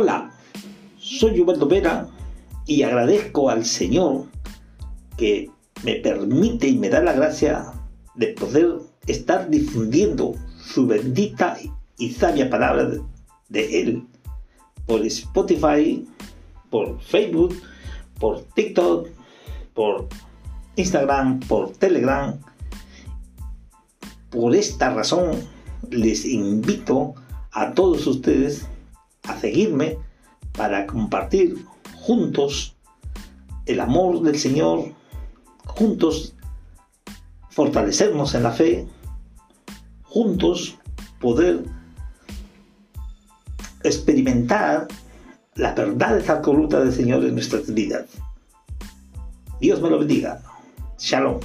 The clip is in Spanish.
Hola, soy Humberto Vera y agradezco al Señor que me permite y me da la gracia de poder estar difundiendo su bendita y sabia palabra de Él por Spotify, por Facebook, por TikTok, por Instagram, por Telegram. Por esta razón les invito a todos ustedes a seguirme para compartir juntos el amor del Señor, juntos fortalecernos en la fe, juntos poder experimentar la verdad absoluta del Señor en nuestras vidas. Dios me lo bendiga. Shalom.